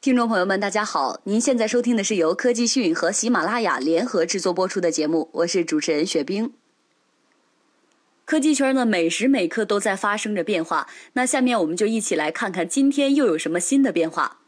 听众朋友们，大家好！您现在收听的是由科技讯和喜马拉雅联合制作播出的节目，我是主持人雪冰。科技圈呢，每时每刻都在发生着变化。那下面我们就一起来看看今天又有什么新的变化。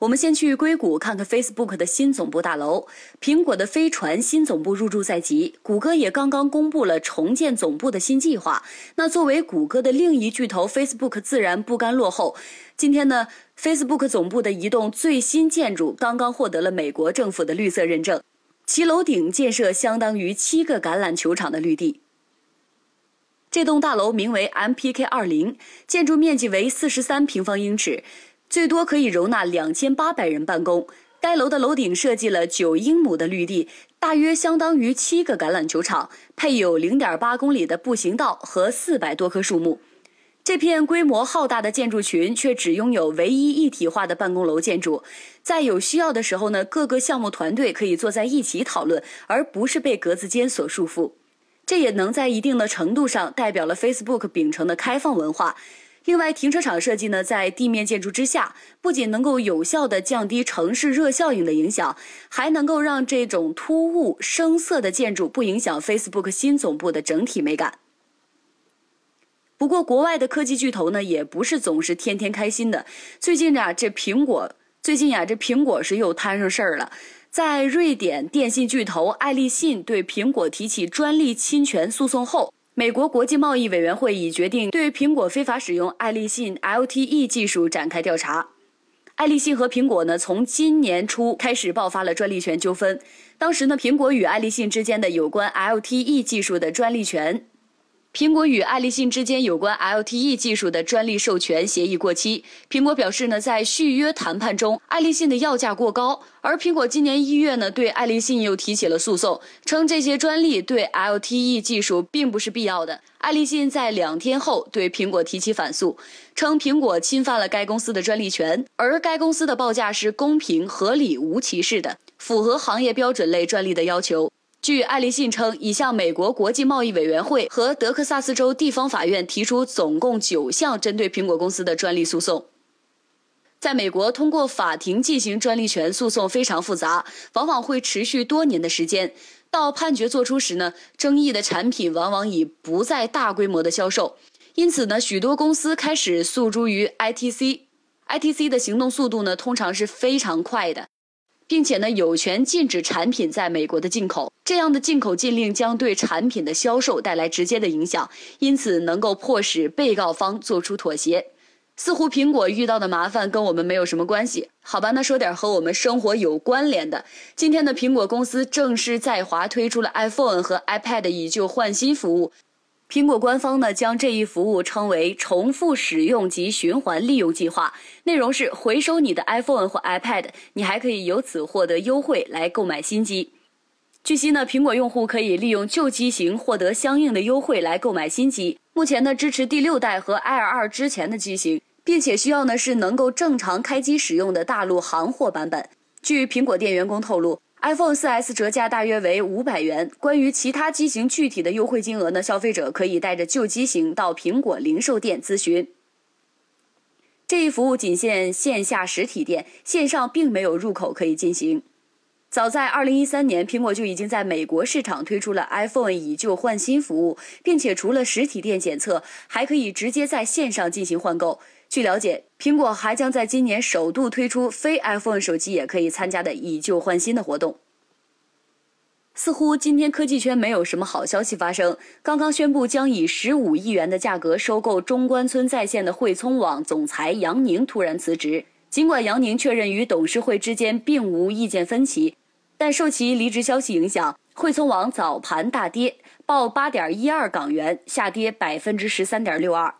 我们先去硅谷看看 Facebook 的新总部大楼，苹果的飞船新总部入驻在即，谷歌也刚刚公布了重建总部的新计划。那作为谷歌的另一巨头，Facebook 自然不甘落后。今天呢，Facebook 总部的一栋最新建筑刚刚获得了美国政府的绿色认证，其楼顶建设相当于七个橄榄球场的绿地。这栋大楼名为 MPK 二零，建筑面积为四十三平方英尺。最多可以容纳两千八百人办公。该楼的楼顶设计了九英亩的绿地，大约相当于七个橄榄球场，配有零点八公里的步行道和四百多棵树木。这片规模浩大的建筑群却只拥有唯一一体化的办公楼建筑。在有需要的时候呢，各个项目团队可以坐在一起讨论，而不是被格子间所束缚。这也能在一定的程度上代表了 Facebook 秉承的开放文化。另外，停车场设计呢，在地面建筑之下，不仅能够有效的降低城市热效应的影响，还能够让这种突兀生涩的建筑不影响 Facebook 新总部的整体美感。不过，国外的科技巨头呢，也不是总是天天开心的。最近呀，这苹果最近呀，这苹果是又摊上事儿了。在瑞典电信巨头爱立信对苹果提起专利侵权诉讼后。美国国际贸易委员会已决定对苹果非法使用爱立信 LTE 技术展开调查。爱立信和苹果呢，从今年初开始爆发了专利权纠纷。当时呢，苹果与爱立信之间的有关 LTE 技术的专利权。苹果与爱立信之间有关 LTE 技术的专利授权协议过期。苹果表示呢，在续约谈判中，爱立信的要价过高。而苹果今年一月呢，对爱立信又提起了诉讼，称这些专利对 LTE 技术并不是必要的。爱立信在两天后对苹果提起反诉，称苹果侵犯了该公司的专利权，而该公司的报价是公平、合理、无歧视的，符合行业标准类专利的要求。据爱立信称，已向美国国际贸易委员会和德克萨斯州地方法院提出总共九项针对苹果公司的专利诉讼。在美国，通过法庭进行专利权诉讼非常复杂，往往会持续多年的时间。到判决作出时呢，争议的产品往往已不再大规模的销售，因此呢，许多公司开始诉诸于 ITC。ITC 的行动速度呢，通常是非常快的。并且呢，有权禁止产品在美国的进口。这样的进口禁令将对产品的销售带来直接的影响，因此能够迫使被告方做出妥协。似乎苹果遇到的麻烦跟我们没有什么关系，好吧？那说点和我们生活有关联的。今天的苹果公司正式在华推出了 iPhone 和 iPad 以旧换新服务。苹果官方呢将这一服务称为重复使用及循环利用计划，内容是回收你的 iPhone 或 iPad，你还可以由此获得优惠来购买新机。据悉呢，苹果用户可以利用旧机型获得相应的优惠来购买新机。目前呢支持第六代和 Air 二之前的机型，并且需要呢是能够正常开机使用的大陆行货版本。据苹果店员工透露。iPhone 4S 折价大约为五百元。关于其他机型具体的优惠金额呢？消费者可以带着旧机型到苹果零售店咨询。这一服务仅限线下实体店，线上并没有入口可以进行。早在2013年，苹果就已经在美国市场推出了 iPhone 以旧换新服务，并且除了实体店检测，还可以直接在线上进行换购。据了解，苹果还将在今年首度推出非 iPhone 手机也可以参加的以旧换新的活动。似乎今天科技圈没有什么好消息发生。刚刚宣布将以十五亿元的价格收购中关村在线的汇聪网总裁杨宁突然辞职。尽管杨宁确认与董事会之间并无意见分歧，但受其离职消息影响，汇聪网早盘大跌，报八点一二港元，下跌百分之十三点六二。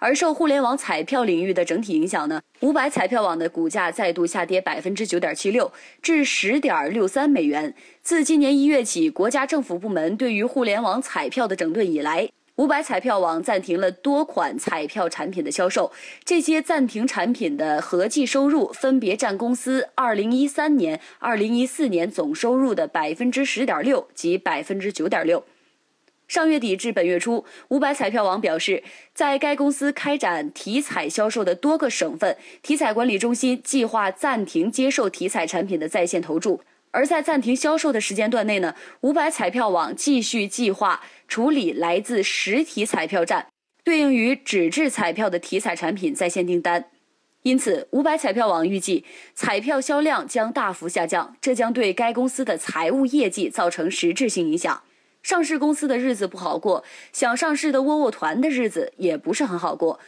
而受互联网彩票领域的整体影响呢，五百彩票网的股价再度下跌百分之九点七六，至十点六三美元。自今年一月起，国家政府部门对于互联网彩票的整顿以来，五百彩票网暂停了多款彩票产品的销售。这些暂停产品的合计收入分别占公司二零一三年、二零一四年总收入的百分之十点六及百分之九点六。上月底至本月初，五百彩票网表示，在该公司开展体彩销售的多个省份，体彩管理中心计划暂停接受体彩产品的在线投注。而在暂停销售的时间段内呢，五百彩票网继续计划处理来自实体彩票站对应于纸质彩票的体彩产品在线订单。因此，五百彩票网预计彩票销量将大幅下降，这将对该公司的财务业绩造成实质性影响。上市公司的日子不好过，想上市的窝窝团的日子也不是很好过。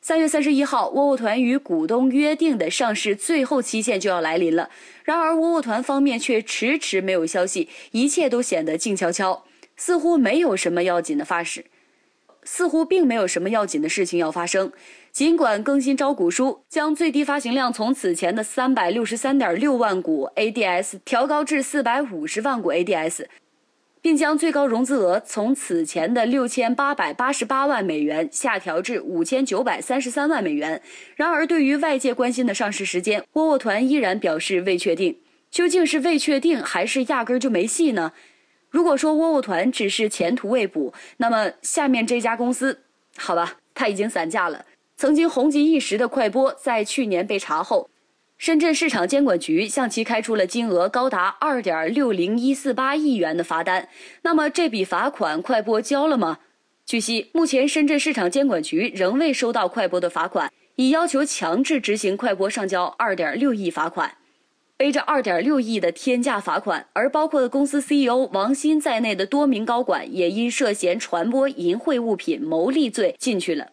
三月三十一号，窝窝团与股东约定的上市最后期限就要来临了，然而窝窝团方面却迟迟没有消息，一切都显得静悄悄，似乎没有什么要紧的发事，似乎并没有什么要紧的事情要发生。尽管更新招股书，将最低发行量从此前的三百六十三点六万股 ADS 调高至四百五十万股 ADS。并将最高融资额从此前的六千八百八十八万美元下调至五千九百三十三万美元。然而，对于外界关心的上市时间，窝窝团依然表示未确定。究竟是未确定，还是压根儿就没戏呢？如果说窝窝团只是前途未卜，那么下面这家公司，好吧，它已经散架了。曾经红极一时的快播，在去年被查后。深圳市场监管局向其开出了金额高达二点六零一四八亿元的罚单。那么这笔罚款快播交了吗？据悉，目前深圳市场监管局仍未收到快播的罚款，已要求强制执行快播上交二点六亿罚款。背着二点六亿的天价罚款，而包括的公司 CEO 王鑫在内的多名高管也因涉嫌传播淫秽物品牟利罪进去了。